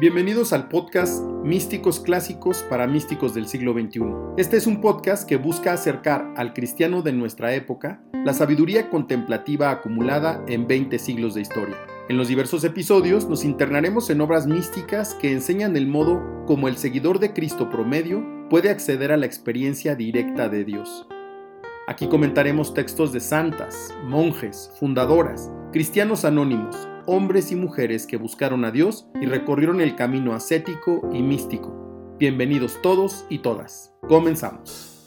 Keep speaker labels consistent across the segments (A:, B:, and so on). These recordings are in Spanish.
A: Bienvenidos al podcast Místicos Clásicos para Místicos del siglo XXI. Este es un podcast que busca acercar al cristiano de nuestra época la sabiduría contemplativa acumulada en 20 siglos de historia. En los diversos episodios nos internaremos en obras místicas que enseñan el modo como el seguidor de Cristo promedio puede acceder a la experiencia directa de Dios. Aquí comentaremos textos de santas, monjes, fundadoras, cristianos anónimos, hombres y mujeres que buscaron a Dios y recorrieron el camino ascético y místico. Bienvenidos todos y todas. Comenzamos.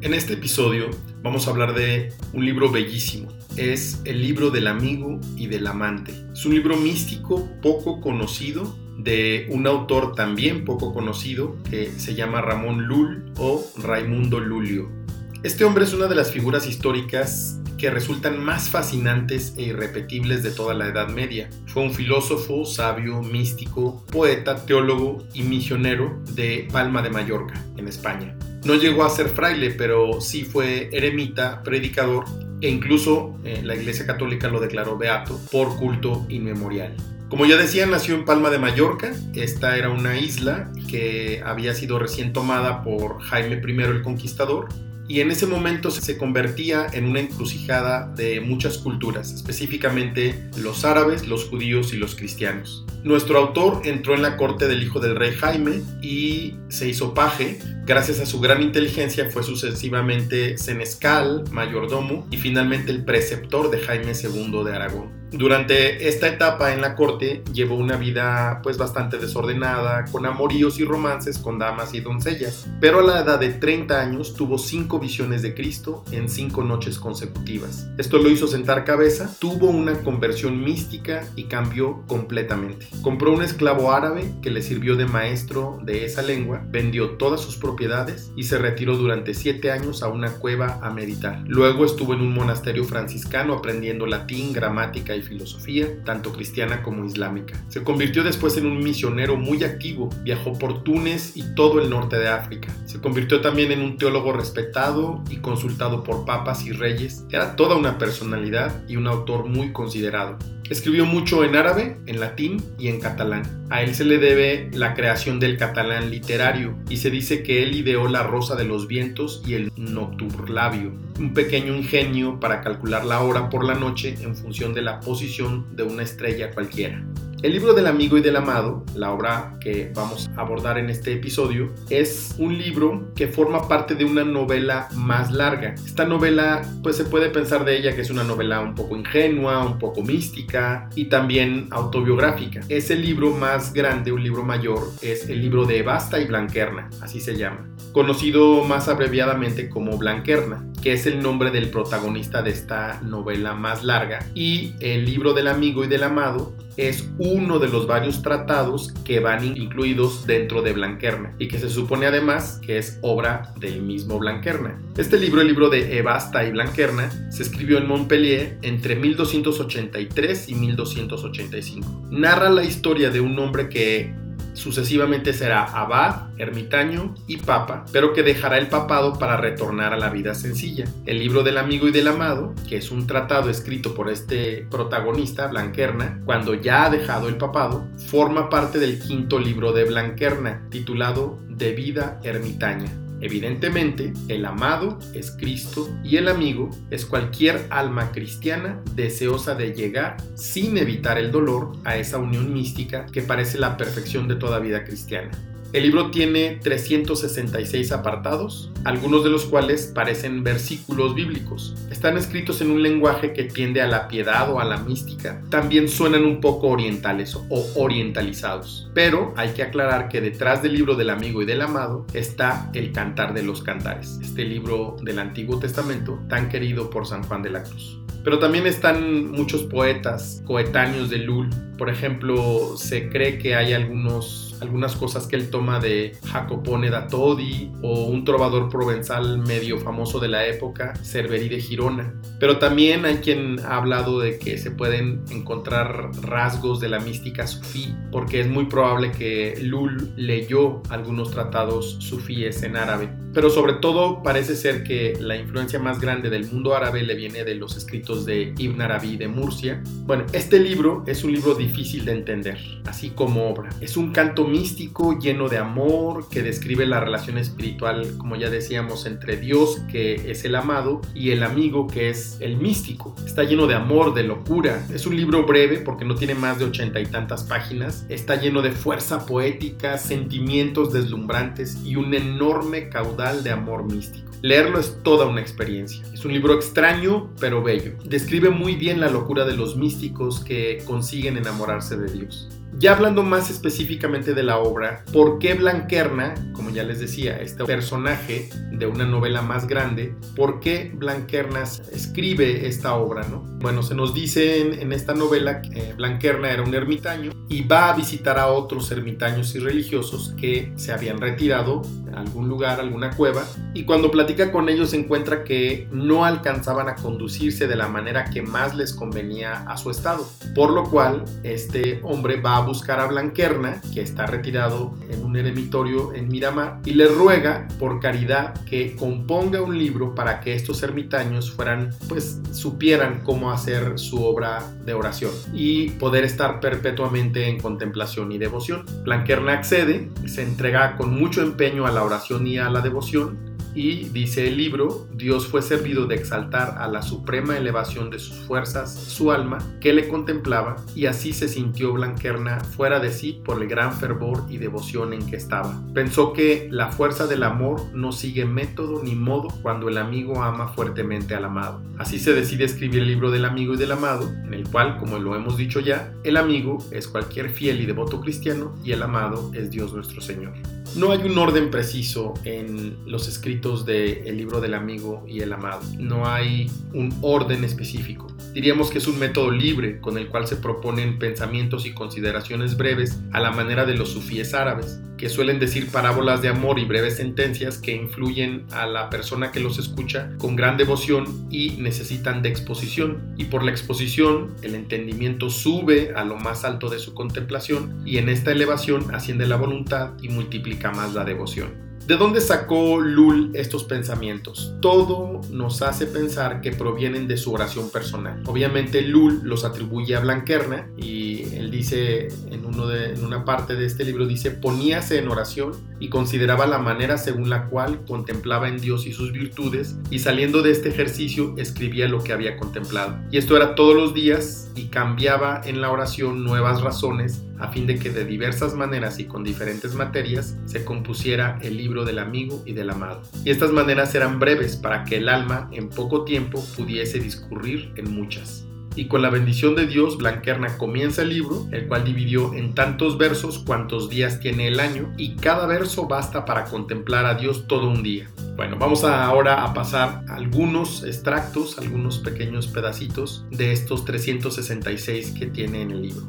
A: En este episodio vamos a hablar de un libro bellísimo. Es el libro del amigo y del amante. Es un libro místico poco conocido de un autor también poco conocido que se llama Ramón Lull o Raimundo Lulio. Este hombre es una de las figuras históricas que resultan más fascinantes e irrepetibles de toda la Edad Media. Fue un filósofo, sabio, místico, poeta, teólogo y misionero de Palma de Mallorca, en España. No llegó a ser fraile, pero sí fue eremita, predicador e incluso eh, la Iglesia Católica lo declaró beato por culto inmemorial. Como ya decía, nació en Palma de Mallorca. Esta era una isla que había sido recién tomada por Jaime I el Conquistador y en ese momento se convertía en una encrucijada de muchas culturas, específicamente los árabes, los judíos y los cristianos. Nuestro autor entró en la corte del hijo del rey Jaime y se hizo paje. Gracias a su gran inteligencia fue sucesivamente senescal, mayordomo y finalmente el preceptor de Jaime II de Aragón. Durante esta etapa en la corte llevó una vida pues bastante desordenada, con amoríos y romances con damas y doncellas, pero a la edad de 30 años tuvo cinco visiones de Cristo en cinco noches consecutivas. Esto lo hizo sentar cabeza, tuvo una conversión mística y cambió completamente. Compró un esclavo árabe que le sirvió de maestro de esa lengua, vendió todas sus propiedades y se retiró durante siete años a una cueva a meditar. Luego estuvo en un monasterio franciscano aprendiendo latín, gramática y filosofía, tanto cristiana como islámica. Se convirtió después en un misionero muy activo, viajó por Túnez y todo el norte de África. Se convirtió también en un teólogo respetado y consultado por papas y reyes. Era toda una personalidad y un autor muy considerado. Escribió mucho en árabe, en latín y en catalán. A él se le debe la creación del catalán literario y se dice que él ideó la rosa de los vientos y el nocturlabio, un pequeño ingenio para calcular la hora por la noche en función de la posición de una estrella cualquiera. El libro del amigo y del amado, la obra que vamos a abordar en este episodio, es un libro que forma parte de una novela más larga. Esta novela, pues se puede pensar de ella que es una novela un poco ingenua, un poco mística y también autobiográfica. Es el libro más grande, un libro mayor, es el libro de Basta y Blanquerna, así se llama, conocido más abreviadamente como Blanquerna que es el nombre del protagonista de esta novela más larga, y el libro del amigo y del amado es uno de los varios tratados que van incluidos dentro de Blanquerna y que se supone además que es obra del mismo Blanquerna. Este libro, el libro de Ebasta y Blanquerna, se escribió en Montpellier entre 1283 y 1285. Narra la historia de un hombre que Sucesivamente será abad, ermitaño y papa, pero que dejará el papado para retornar a la vida sencilla. El libro del amigo y del amado, que es un tratado escrito por este protagonista, Blanquerna, cuando ya ha dejado el papado, forma parte del quinto libro de Blanquerna, titulado De vida ermitaña. Evidentemente, el amado es Cristo y el amigo es cualquier alma cristiana deseosa de llegar, sin evitar el dolor, a esa unión mística que parece la perfección de toda vida cristiana. El libro tiene 366 apartados, algunos de los cuales parecen versículos bíblicos. Están escritos en un lenguaje que tiende a la piedad o a la mística. También suenan un poco orientales o orientalizados. Pero hay que aclarar que detrás del libro del amigo y del amado está el Cantar de los Cantares, este libro del Antiguo Testamento tan querido por San Juan de la Cruz. Pero también están muchos poetas coetáneos de Lul. Por ejemplo, se cree que hay algunos algunas cosas que él toma de Jacopone da Todi o un trovador provenzal medio famoso de la época, Cerveri de Girona. Pero también hay quien ha hablado de que se pueden encontrar rasgos de la mística sufí, porque es muy probable que Lul leyó algunos tratados sufíes en árabe. Pero sobre todo parece ser que la influencia más grande del mundo árabe le viene de los escritos de Ibn Arabi de Murcia. Bueno, este libro es un libro difícil de entender, así como obra. Es un canto místico lleno de amor que describe la relación espiritual, como ya decíamos, entre Dios, que es el amado, y el amigo, que es el místico. Está lleno de amor, de locura. Es un libro breve porque no tiene más de ochenta y tantas páginas. Está lleno de fuerza poética, sentimientos deslumbrantes y un enorme caudal de amor místico. Leerlo es toda una experiencia. Es un libro extraño pero bello. Describe muy bien la locura de los místicos que consiguen enamorarse de Dios. Ya hablando más específicamente de la obra, ¿por qué Blanquerna, como ya les decía, este personaje de una novela más grande, por qué Blanquerna escribe esta obra? ¿no? Bueno, se nos dice en, esta novela que Blanquerna era un ermitaño y va a visitar a otros ermitaños y religiosos que se habían retirado algún lugar, alguna cueva, y cuando platica con ellos encuentra que no alcanzaban a conducirse de la manera que más les convenía a su estado, por lo cual este hombre va a buscar a Blanquerna, que está retirado en un eremitorio en Miramar, y le ruega por caridad que componga un libro para que estos ermitaños fueran, pues, supieran cómo hacer su obra de oración y poder estar perpetuamente en contemplación y devoción. Blanquerna accede, se entrega con mucho empeño a la oración y a la devoción y dice el libro, Dios fue servido de exaltar a la suprema elevación de sus fuerzas su alma, que le contemplaba, y así se sintió Blanquerna fuera de sí por el gran fervor y devoción en que estaba. Pensó que la fuerza del amor no sigue método ni modo cuando el amigo ama fuertemente al amado. Así se decide escribir el libro del amigo y del amado, en el cual, como lo hemos dicho ya, el amigo es cualquier fiel y devoto cristiano y el amado es Dios nuestro Señor. No hay un orden preciso en los escritos del libro del amigo y el amado. No hay un orden específico. Diríamos que es un método libre con el cual se proponen pensamientos y consideraciones breves a la manera de los sufíes árabes, que suelen decir parábolas de amor y breves sentencias que influyen a la persona que los escucha con gran devoción y necesitan de exposición. Y por la exposición, el entendimiento sube a lo más alto de su contemplación y en esta elevación asciende la voluntad y multiplica más la devoción. ¿De dónde sacó Lul estos pensamientos? Todo nos hace pensar que provienen de su oración personal. Obviamente Lul los atribuye a Blanquerna y él dice en, en una parte de este libro, dice, poníase en oración y consideraba la manera según la cual contemplaba en Dios y sus virtudes y saliendo de este ejercicio escribía lo que había contemplado. Y esto era todos los días y cambiaba en la oración nuevas razones a fin de que de diversas maneras y con diferentes materias se compusiera el libro del amigo y del amado. Y estas maneras eran breves para que el alma en poco tiempo pudiese discurrir en muchas. Y con la bendición de Dios, Blanquerna comienza el libro, el cual dividió en tantos versos cuantos días tiene el año, y cada verso basta para contemplar a Dios todo un día. Bueno, vamos ahora a pasar algunos extractos, algunos pequeños pedacitos de estos 366 que tiene en el libro.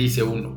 A: Dice uno,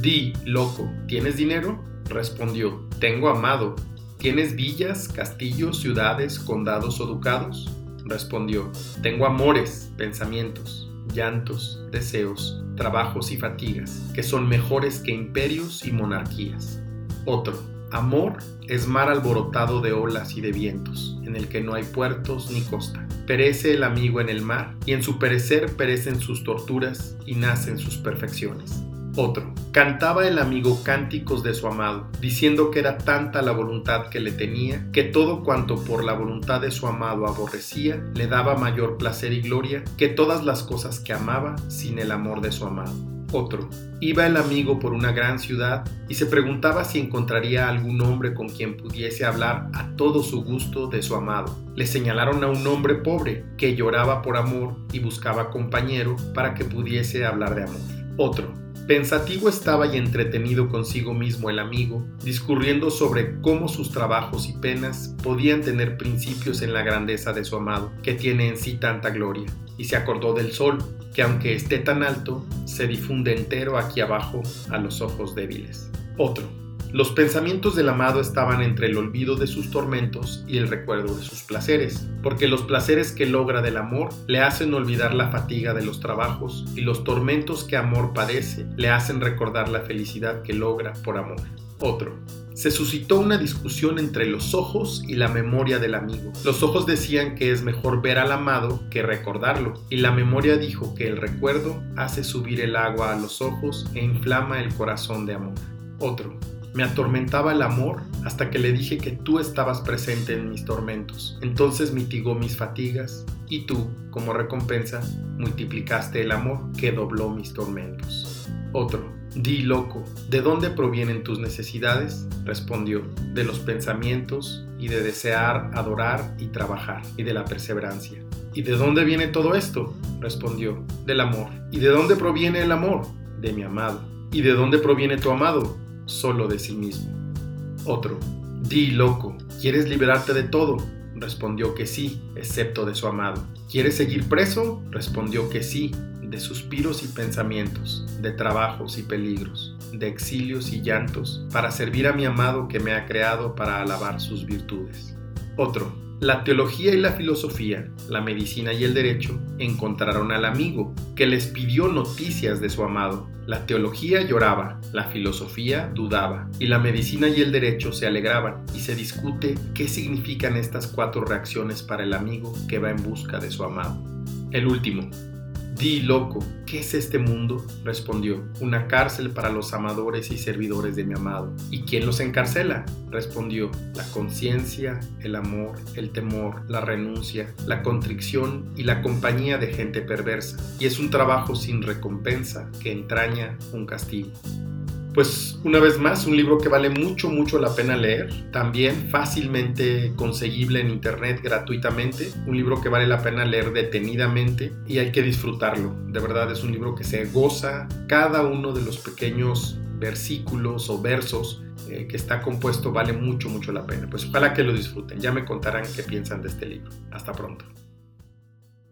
A: Di, loco, ¿tienes dinero? Respondió, tengo amado. ¿Tienes villas, castillos, ciudades, condados o ducados? Respondió, tengo amores, pensamientos, llantos, deseos, trabajos y fatigas, que son mejores que imperios y monarquías. Otro, amor es mar alborotado de olas y de vientos, en el que no hay puertos ni costa. Perece el amigo en el mar, y en su perecer perecen sus torturas y nacen sus perfecciones. Otro. Cantaba el amigo cánticos de su amado, diciendo que era tanta la voluntad que le tenía, que todo cuanto por la voluntad de su amado aborrecía, le daba mayor placer y gloria que todas las cosas que amaba sin el amor de su amado. Otro. Iba el amigo por una gran ciudad y se preguntaba si encontraría algún hombre con quien pudiese hablar a todo su gusto de su amado. Le señalaron a un hombre pobre que lloraba por amor y buscaba compañero para que pudiese hablar de amor. Otro Pensativo estaba y entretenido consigo mismo el amigo, discurriendo sobre cómo sus trabajos y penas podían tener principios en la grandeza de su amado, que tiene en sí tanta gloria, y se acordó del sol, que aunque esté tan alto, se difunde entero aquí abajo a los ojos débiles. Otro. Los pensamientos del amado estaban entre el olvido de sus tormentos y el recuerdo de sus placeres, porque los placeres que logra del amor le hacen olvidar la fatiga de los trabajos y los tormentos que amor padece le hacen recordar la felicidad que logra por amor. Otro. Se suscitó una discusión entre los ojos y la memoria del amigo. Los ojos decían que es mejor ver al amado que recordarlo, y la memoria dijo que el recuerdo hace subir el agua a los ojos e inflama el corazón de amor. Otro. Me atormentaba el amor hasta que le dije que tú estabas presente en mis tormentos. Entonces mitigó mis fatigas y tú, como recompensa, multiplicaste el amor que dobló mis tormentos. Otro. Di loco, ¿de dónde provienen tus necesidades? Respondió, de los pensamientos y de desear, adorar y trabajar, y de la perseverancia. ¿Y de dónde viene todo esto? Respondió, del amor. ¿Y de dónde proviene el amor? De mi amado. ¿Y de dónde proviene tu amado? Solo de sí mismo. Otro, di loco, ¿quieres liberarte de todo? Respondió que sí, excepto de su amado. ¿Quieres seguir preso? Respondió que sí, de suspiros y pensamientos, de trabajos y peligros, de exilios y llantos, para servir a mi amado que me ha creado para alabar sus virtudes. Otro, la teología y la filosofía, la medicina y el derecho encontraron al amigo, que les pidió noticias de su amado. La teología lloraba, la filosofía dudaba, y la medicina y el derecho se alegraban, y se discute qué significan estas cuatro reacciones para el amigo que va en busca de su amado. El último, Di loco, ¿qué es este mundo? respondió, una cárcel para los amadores y servidores de mi amado. ¿Y quién los encarcela? respondió, la conciencia, el amor, el temor, la renuncia, la contrición y la compañía de gente perversa. Y es un trabajo sin recompensa que entraña un castigo pues una vez más, un libro que vale mucho, mucho la pena leer. También fácilmente conseguible en internet gratuitamente. Un libro que vale la pena leer detenidamente y hay que disfrutarlo. De verdad es un libro que se goza cada uno de los pequeños versículos o versos eh, que está compuesto vale mucho, mucho la pena. Pues ojalá que lo disfruten. Ya me contarán qué piensan de este libro. Hasta pronto.